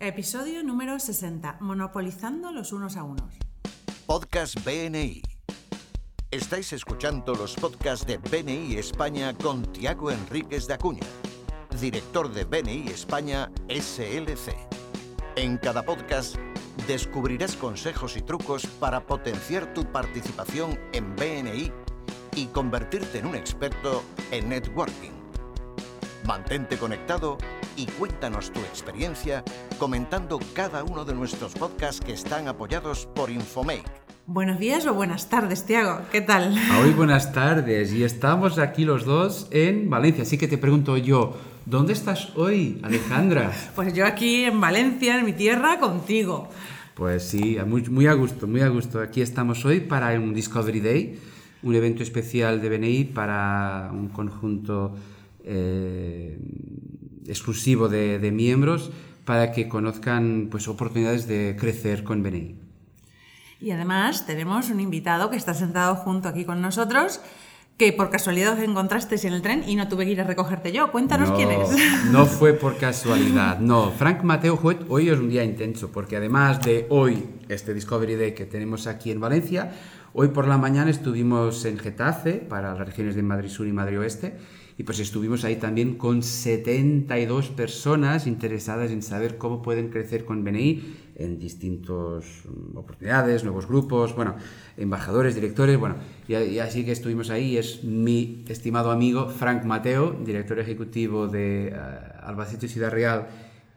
Episodio número 60. Monopolizando los unos a unos. Podcast BNI. Estáis escuchando los podcasts de BNI España con Tiago Enríquez de Acuña, director de BNI España SLC. En cada podcast descubrirás consejos y trucos para potenciar tu participación en BNI y convertirte en un experto en networking. Mantente conectado y cuéntanos tu experiencia comentando cada uno de nuestros podcasts que están apoyados por Infomake. Buenos días o buenas tardes, Tiago. ¿Qué tal? Hoy buenas tardes y estamos aquí los dos en Valencia. Así que te pregunto yo, ¿dónde estás hoy, Alejandra? Pues yo aquí en Valencia, en mi tierra, contigo. Pues sí, muy, muy a gusto, muy a gusto. Aquí estamos hoy para un Discovery Day, un evento especial de BNI para un conjunto eh, exclusivo de, de, miembros para que conozcan pues, oportunidades de crecer con BNI. Y además tenemos un invitado que está sentado junto aquí con nosotros que por casualidad os encontrasteis en el tren y no tuve que ir a recogerte yo. Cuéntanos no, quién es. No fue por casualidad, no. Frank Mateo hoy es un día intenso porque además de hoy, este Discovery Day que tenemos aquí en Valencia, hoy por la mañana estuvimos en Getafe para las regiones de Madrid Sur y Madrid Oeste y pues estuvimos ahí también con 72 personas interesadas en saber cómo pueden crecer con BNI en distintas oportunidades, nuevos grupos, bueno, embajadores, directores, bueno, y, y, así que estuvimos ahí. Es mi estimado amigo Frank Mateo, director ejecutivo de uh, Albacete Ciudad Real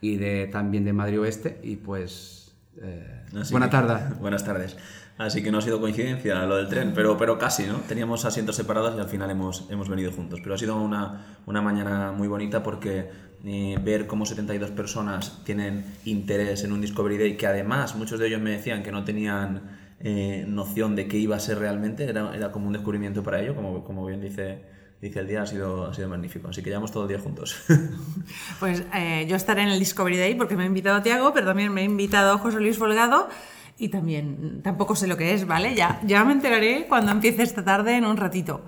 y de, también de Madrid Oeste, y pues... Eh, buena tarde. Buenas tardes. Así que no ha sido coincidencia lo del tren, pero, pero casi, ¿no? Teníamos asientos separados y al final hemos, hemos venido juntos. Pero ha sido una, una mañana muy bonita porque eh, ver cómo 72 personas tienen interés en un Discovery Day, que además muchos de ellos me decían que no tenían eh, noción de qué iba a ser realmente, era, era como un descubrimiento para ellos, como, como bien dice, dice el día, ha sido, ha sido magnífico. Así que llevamos todo el día juntos. Pues eh, yo estaré en el Discovery Day porque me ha invitado Tiago, pero también me ha invitado José Luis Folgado y también tampoco sé lo que es, ¿vale? Ya, ya me enteraré cuando empiece esta tarde en un ratito.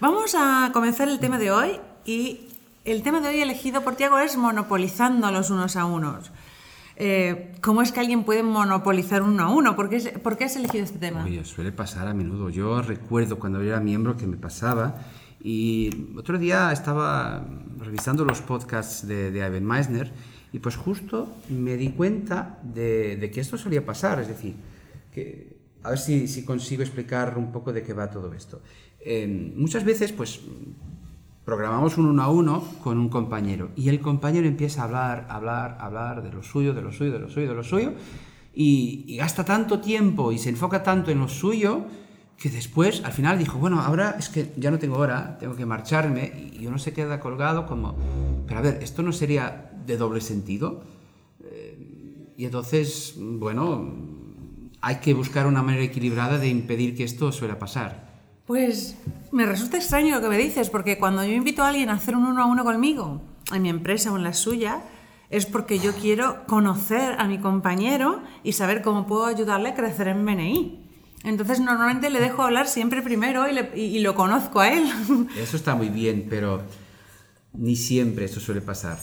Vamos a comenzar el tema de hoy y el tema de hoy elegido por Tiago es monopolizando los unos a unos. Eh, ¿Cómo es que alguien puede monopolizar uno a uno? ¿Por qué, ¿Por qué has elegido este tema? Oye, suele pasar a menudo. Yo recuerdo cuando yo era miembro que me pasaba y otro día estaba revisando los podcasts de, de Ivan Meisner y pues justo me di cuenta de, de, que esto solía pasar, es decir, que a ver si, si consigo explicar un poco de qué va todo esto. Eh, muchas veces pues programamos un uno a uno con un compañero y el compañero empieza a hablar, hablar, hablar de lo suyo, de lo suyo, de lo suyo, de lo suyo y, y gasta tanto tiempo y se enfoca tanto en lo suyo que después al final dijo, bueno, ahora es que ya no tengo hora, tengo que marcharme y uno se queda colgado como, pero a ver, esto no sería de doble sentido. Eh, y entonces, bueno, hay que buscar una manera equilibrada de impedir que esto suele pasar. Pues me resulta extraño lo que me dices, porque cuando yo invito a alguien a hacer un uno a uno conmigo, en mi empresa o en la suya, es porque yo quiero conocer a mi compañero y saber cómo puedo ayudarle a crecer en BNI. Entonces normalmente le dejo hablar siempre primero y, le, y, y lo conozco a él. Eso está muy bien, pero ni siempre eso suele pasar.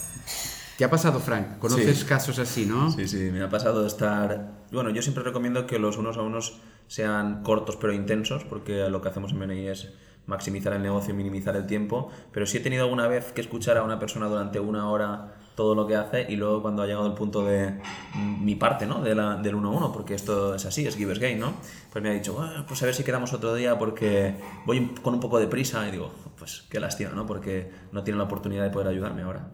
¿Te ha pasado, Frank? ¿Conoces sí. casos así, no? Sí, sí, me ha pasado estar... Bueno, yo siempre recomiendo que los unos a unos sean cortos pero intensos, porque lo que hacemos en BNI es maximizar el negocio y minimizar el tiempo, pero sí he tenido alguna vez que escuchar a una persona durante una hora todo lo que hace y luego cuando ha llegado el punto de mi parte, ¿no? De la, del uno a uno, porque esto es así, es giver's gain, ¿no? Pues me ha dicho, bueno, pues a ver si quedamos otro día porque voy con un poco de prisa y digo, pues qué lástima, ¿no? Porque no tiene la oportunidad de poder ayudarme ahora.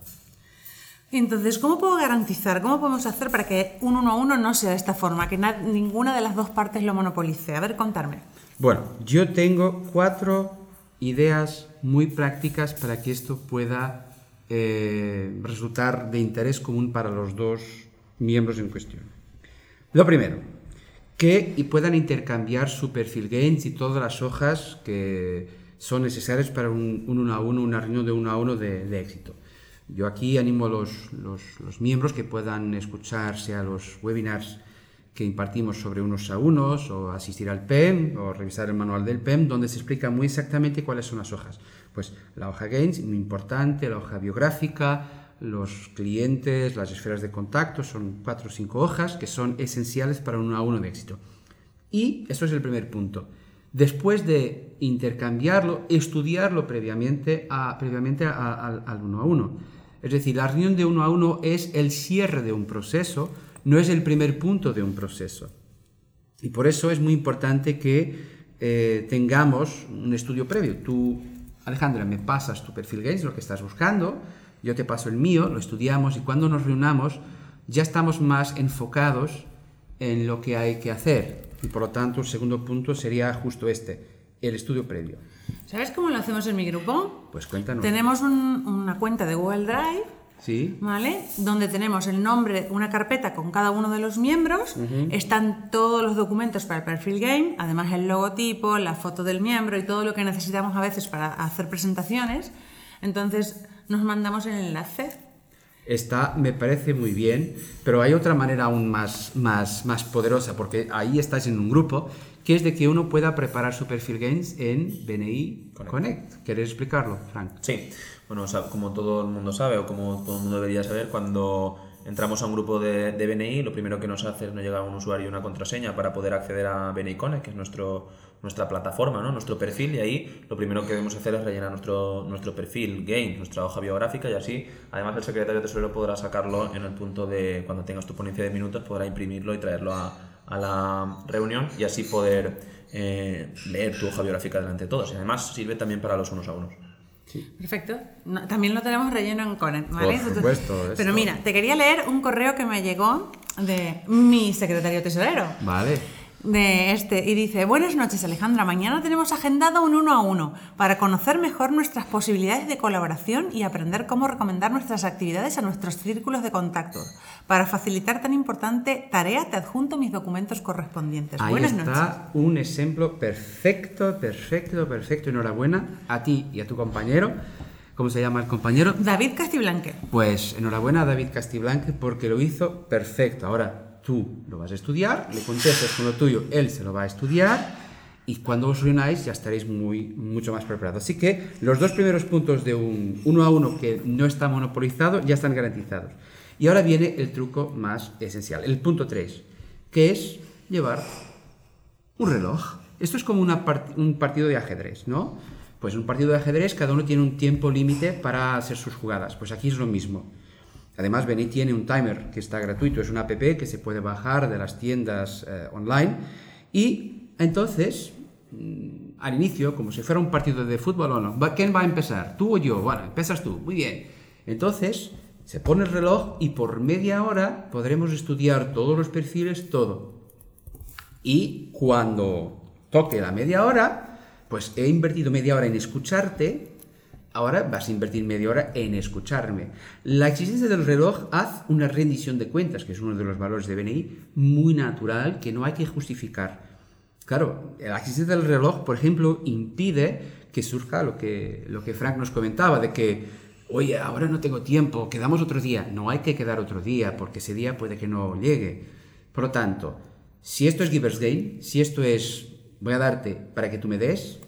Entonces, ¿cómo puedo garantizar, cómo podemos hacer para que un uno a uno no sea de esta forma, que ninguna de las dos partes lo monopolice? A ver, contarme. Bueno, yo tengo cuatro ideas muy prácticas para que esto pueda eh, resultar de interés común para los dos miembros en cuestión. Lo primero, que puedan intercambiar su perfil gains y todas las hojas que son necesarias para un, un uno a uno, una reunión de uno a uno de éxito. Yo aquí animo a los, los, miembros que puedan escucharse a los webinars que impartimos sobre unos a unos, o asistir al PEM, o revisar el manual del PEM, donde se explica muy exactamente cuáles son las hojas. Pues la hoja Gains, muy importante, la hoja biográfica, los clientes, las esferas de contacto, son cuatro o cinco hojas que son esenciales para un a uno de éxito. Y eso es el primer punto. Después de intercambiarlo, estudiarlo previamente, a, previamente al uno a uno. Es decir, la reunión de uno a uno es el cierre de un proceso, no es el primer punto de un proceso. Y por eso es muy importante que eh, tengamos un estudio previo. Tú, Alejandra, me pasas tu perfil Games, lo que estás buscando, yo te paso el mío, lo estudiamos y cuando nos reunamos ya estamos más enfocados en lo que hay que hacer. Y por lo tanto, el segundo punto sería justo este, el estudio previo. ¿Sabes cómo lo hacemos en mi grupo? Pues cuéntanos. Tenemos una cuenta de Google Drive Sí. ¿Vale? Donde tenemos el nombre, una carpeta con cada uno de los miembros, están todos los documentos para el perfil game, además el logotipo, la foto del miembro y todo lo que necesitamos a veces para hacer presentaciones. Entonces nos mandamos el enlace. Está, me parece muy bien, pero hay otra manera aún más, más, más poderosa, porque ahí estás en un grupo, que es de que uno pueda preparar su perfil games en BNI Connect. Connect. ¿Quieres explicarlo, Frank? Sí bueno, como todo el mundo sabe o como todo el mundo debería saber, cuando entramos a un grupo de, BNI, lo primero que nos hace es nos llega un usuario y una contraseña para poder acceder a BNI Connect, que es nuestro, nuestra plataforma, ¿no? nuestro perfil, y ahí lo primero que debemos hacer es rellenar nuestro, nuestro perfil Game, nuestra hoja biográfica, y así, además, el secretario de Tesorero podrá sacarlo en el punto de cuando tengas tu ponencia de minutos, podrá imprimirlo y traerlo a, a la reunión y así poder eh, leer tu hoja biográfica delante de todos. Y además sirve también para los unos a unos. Perfecto. también lo tenemos relleno en Connect, ¿vale? Por supuesto. Pero mira, te quería leer un correo que me llegó de mi secretario tesorero. Vale de este y dice, buenas noches Alejandra, mañana tenemos agendado un uno a uno para conocer mejor nuestras posibilidades de colaboración y aprender cómo recomendar nuestras actividades a nuestros círculos de contacto. Para facilitar tan importante tarea te adjunto mis documentos correspondientes. Ahí buenas está un ejemplo perfecto, perfecto, perfecto. Enhorabuena a ti y a tu compañero. ¿Cómo se llama el compañero? David Castiblanque. Pues enhorabuena a David Castiblanque porque lo hizo perfecto. Ahora, tú lo vas a estudiar, le contestas con lo tuyo, él se lo va a estudiar y cuando os reunáis ya estaréis muy, mucho más preparados. Así que los dos primeros puntos de un uno a uno que no está monopolizado ya están garantizados. Y ahora viene el truco más esencial, el punto 3, que es llevar un reloj. Esto es como un partido de ajedrez, ¿no? Pues un partido de ajedrez cada uno tiene un tiempo límite para hacer sus jugadas. Pues aquí es lo mismo. Además, Beni tiene un timer que está gratuito, es una app que se puede bajar de las tiendas eh, online y entonces, mm, al inicio, como si fuera un partido de fútbol o no, ¿quién va a empezar? ¿Tú o yo? Bueno, empiezas tú, muy bien. Entonces, se pone el reloj y por media hora podremos estudiar todos los perfiles, todo. Y cuando toque la media hora, pues he invertido media hora en escucharte Ahora vas a invertir media hora en escucharme. La existencia del reloj hace una rendición de cuentas, que es uno de los valores de BNI, muy natural, que no hay que justificar. Claro, la existencia del reloj, por ejemplo, impide que surja lo que, lo que Frank nos comentaba, de que, oye, ahora no tengo tiempo, quedamos otro día. No hay que quedar otro día, porque ese día puede que no llegue. Por lo tanto, si esto es Giver's Game, si esto es voy a darte para que tú me des,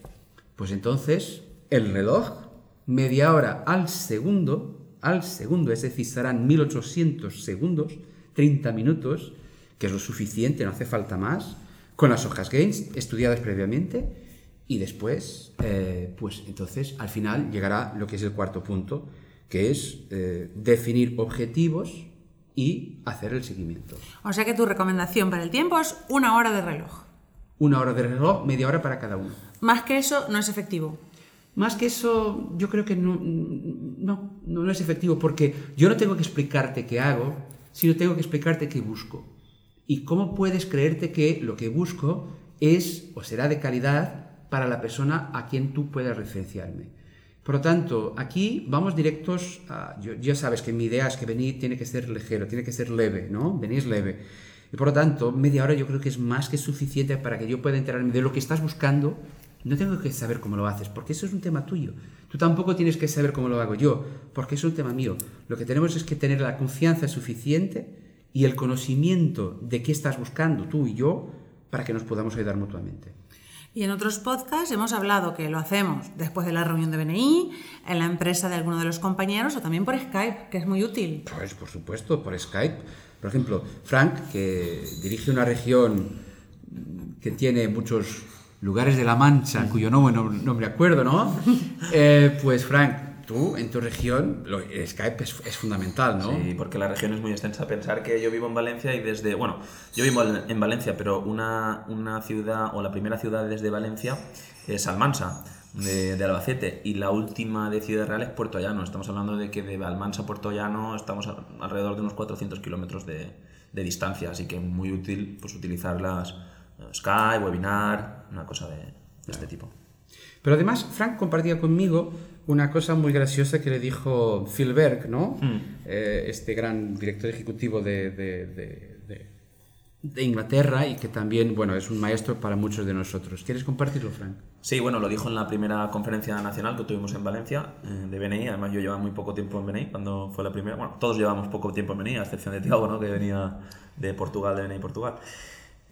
pues entonces el reloj media hora al segundo, al segundo, es decir, serán 1800 segundos, 30 minutos, que es lo suficiente, no hace falta más, con las hojas Gains estudiadas previamente, y después, eh, pues entonces al final llegará lo que es el cuarto punto, que es eh, definir objetivos y hacer el seguimiento. O sea que tu recomendación para el tiempo es una hora de reloj. Una hora de reloj, media hora para cada uno. Más que eso no es efectivo. Más que eso, yo creo que no, no, no, es efectivo porque yo no tengo que explicarte qué hago, sino tengo que explicarte qué busco. Y cómo puedes creerte que lo que busco es o será de calidad para la persona a quien tú puedas referenciarme. Por lo tanto, aquí vamos directos a... ya sabes que mi idea es que venir tiene que ser ligero, tiene que ser leve, ¿no? Venís leve. Y por lo tanto, media hora yo creo que es más que suficiente para que yo pueda enterarme de lo que estás buscando no tengo que saber cómo lo haces, porque eso es un tema tuyo. Tú tampoco tienes que saber cómo lo hago yo, porque es un tema mío. Lo que tenemos es que tener la confianza suficiente y el conocimiento de qué estás buscando tú y yo para que nos podamos ayudar mutuamente. Y en otros podcasts hemos hablado que lo hacemos después de la reunión de BNI, en la empresa de alguno de los compañeros o también por Skype, que es muy útil. Pues por supuesto, por Skype. Por ejemplo, Frank, que dirige una región que tiene muchos lugares de la Mancha, cuyo nombre no, no me acuerdo, ¿no? Eh, pues Frank, tú en tu región, lo, el Skype es, es fundamental, ¿no? Sí, porque la región es muy extensa. Pensar que yo vivo en Valencia y desde. Bueno, yo vivo en en Valencia, pero una, una ciudad, o la primera ciudad desde Valencia es Almansa, de, de Albacete, y la última de Ciudad Real es Puerto Llano. Estamos hablando de que de Almansa a Puerto Llano estamos a- alrededor de unos 400 kilómetros de, de distancia, así que muy útil pues, utilizar las eh, Skype, webinar, una cosa de, de este tipo. Pero además, Frank compartía conmigo una cosa muy graciosa que le dijo Phil Berg, ¿no? Eh, este gran director ejecutivo de, de- de- de- de Inglaterra y que también, bueno, es un maestro para muchos de nosotros. ¿Quieres compartirlo, Frank? Sí, bueno, lo dijo en la primera conferencia nacional que tuvimos en Valencia, eh, de BNI. Además, yo llevaba muy poco tiempo en BNI cuando fue la primera. Bueno, todos llevamos poco tiempo en BNI, a excepción de Tiago, ¿no? que venía de Portugal, de BNI Portugal.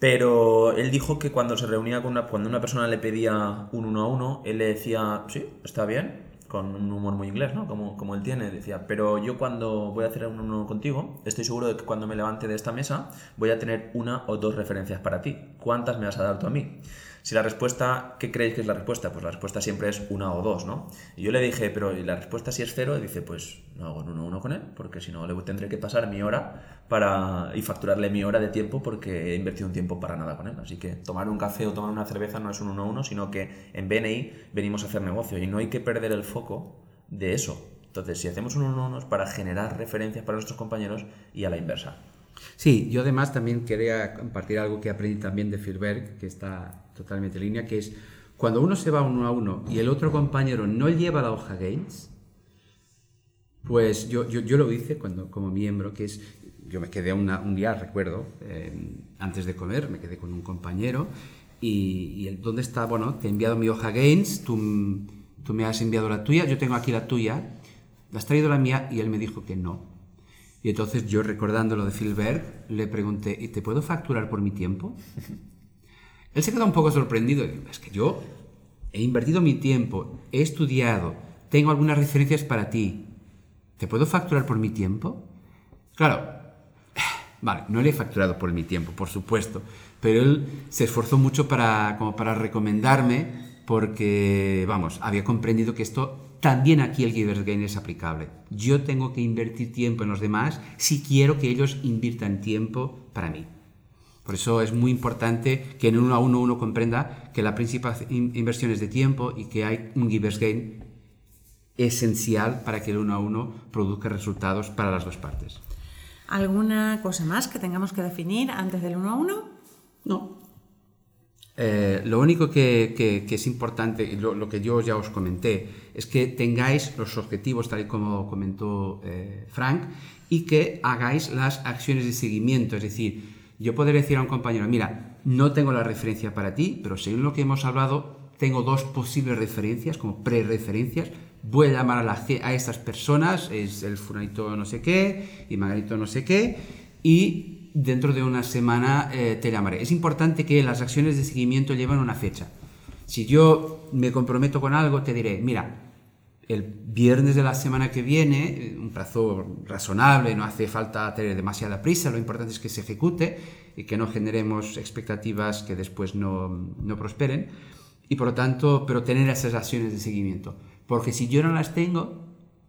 Pero él dijo que cuando se reunía con una, cuando una persona le pedía un uno a uno, él le decía, sí, está bien, con un humor muy inglés, ¿no? Como, como él tiene, decía, pero yo cuando voy a hacer un uno contigo, estoy seguro de que cuando me levante de esta mesa voy a tener una o dos referencias para ti. ¿Cuántas me vas a dar tú a mí? Si la respuesta, ¿qué creéis que es la respuesta? Pues la respuesta siempre es una o dos, ¿no? Y yo le dije, pero ¿y la respuesta si es cero? Dice, pues no hago un uno a uno con él, porque si no le tendré que pasar mi hora para y facturarle mi hora de tiempo porque he invertido un tiempo para nada con él. Así que tomar un café o tomar una cerveza no es un uno a uno, sino que en BNI venimos a hacer negocio y no hay que perder el foco de eso. Entonces, si hacemos un uno a uno es para generar referencias para nuestros compañeros y a la inversa. Sí, yo además también quería compartir algo que aprendí también de Phil Berg, que está totalmente en línea, que es cuando uno se va uno a uno y el otro compañero no lleva la hoja Gaines, pues yo, yo, yo lo hice cuando, como miembro, que es, yo me quedé una- un día, recuerdo, eh, antes de comer, me quedé con un compañero y, y ¿dónde está? Bueno, te he enviado mi hoja Gaines, tú, tú me has enviado la tuya, yo tengo aquí la tuya, ¿le has traído la mía? Y él me dijo que no. Y entonces yo, recordando lo de Philberg, le pregunté, ¿y te puedo facturar por mi tiempo? Él se quedó un poco sorprendido. y Es que yo he invertido mi tiempo, he estudiado, tengo algunas referencias para ti. ¿Te puedo facturar por mi tiempo? Claro, no le he facturado por mi tiempo, por supuesto, pero él se esforzó mucho para, para recomendarme porque, vamos, había comprendido que esto también aquí el Givers Gain es aplicable. Yo tengo que invertir tiempo en los demás si quiero que ellos inviertan tiempo para mí. Por eso es muy importante que en uno a uno uno comprenda que la principal in- inversión es de tiempo y que hay un Givers Gain esencial para que el uno a uno produzca resultados para las dos partes. ¿Alguna cosa más que tengamos que definir antes del uno a uno? No. Eh, lo único que, es importante, lo, lo que yo ya os comenté, es que tengáis los objetivos tal y como comentó eh, Frank y que hagáis las acciones de seguimiento. Es decir, yo poder decir a un compañero, mira, no tengo la referencia para ti, pero según lo que hemos hablado, tengo dos posibles referencias, como pre-referencias. Voy a llamar a, la, a estas personas, es el fulanito no sé qué y Margarito no sé qué, y dentro de una semana eh, te llamaré. Es importante que las acciones de seguimiento lleven una fecha. Si yo me comprometo con algo, te diré, mira, el viernes de la semana que viene, eh, un plazo razonable, no hace falta tener demasiada prisa, lo importante es que se ejecute y que no generemos expectativas que después no, no prosperen. Y por lo tanto, pero tener esas acciones de seguimiento. Porque si yo no las tengo,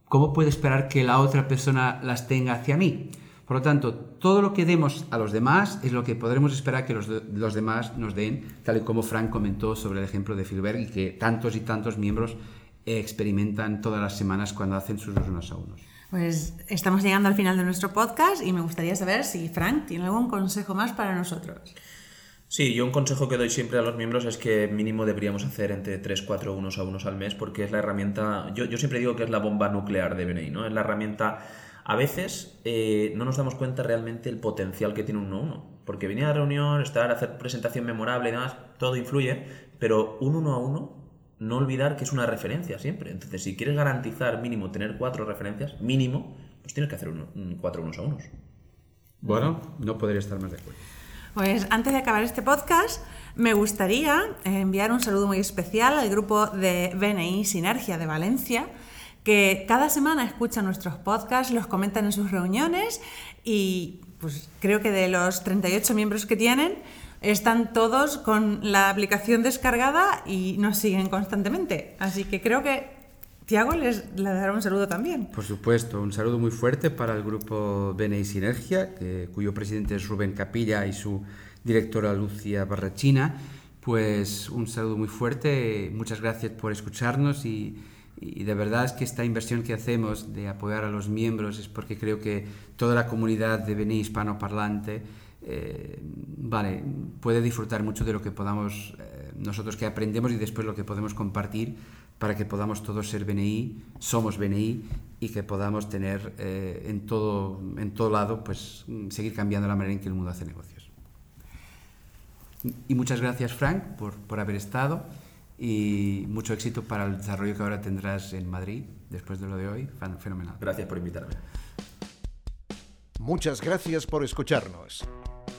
¿cómo puedo esperar que la otra persona las tenga hacia mí? Por lo tanto, todo lo que demos a los demás es lo que podremos esperar que los, de- los demás nos den, tal y como Frank comentó sobre el ejemplo de Filberg y que tantos y tantos miembros experimentan todas las semanas cuando hacen sus unos a unos. Pues estamos llegando al final de nuestro podcast y me gustaría saber si Frank tiene algún consejo más para nosotros. Sí, yo un consejo que doy siempre a los miembros es que mínimo deberíamos hacer entre 3, 4 unos a unos al mes porque es la herramienta, yo, yo siempre digo que es la bomba nuclear de BNI, ¿no? Es la herramienta, a veces eh, no nos damos cuenta realmente el potencial que tiene un uno a uno, porque venir a la reunión, estar, hacer presentación memorable y demás, todo influye, pero un uno a uno, no olvidar que es una referencia siempre. Entonces, si quieres garantizar mínimo tener cuatro referencias, mínimo, pues tienes que hacer uno, un cuatro unos a unos. Bueno, no podría estar más de acuerdo. Pues antes de acabar este podcast, me gustaría enviar un saludo muy especial al grupo de BNI Sinergia de Valencia, que cada semana escucha nuestros podcasts, los comentan en sus reuniones y pues creo que de los 38 miembros que tienen, están todos con la aplicación descargada y nos siguen constantemente. Así que creo que Tiago les, le dará un saludo también. Por supuesto, un saludo muy fuerte para el grupo BNI Sinergia, cuyo presidente es Rubén Capilla y su directora Lucia Barrachina, pues un saludo muy fuerte, muchas gracias por escucharnos y, de verdad es que esta inversión que hacemos de apoyar a los miembros es porque creo que toda la comunidad de Beni hispanoparlante eh, vale, puede disfrutar mucho de lo que podamos, eh, nosotros que aprendemos y después lo que podemos compartir para que podamos todos ser BNI, somos BNI y que podamos tener eh, en, todo, en todo lado, pues seguir cambiando la manera en que el mundo hace negocios. Y muchas gracias, Frank, por, por haber estado y mucho éxito para el desarrollo que ahora tendrás en Madrid después de lo de hoy. Fenomenal. Gracias por invitarme. Muchas gracias por escucharnos.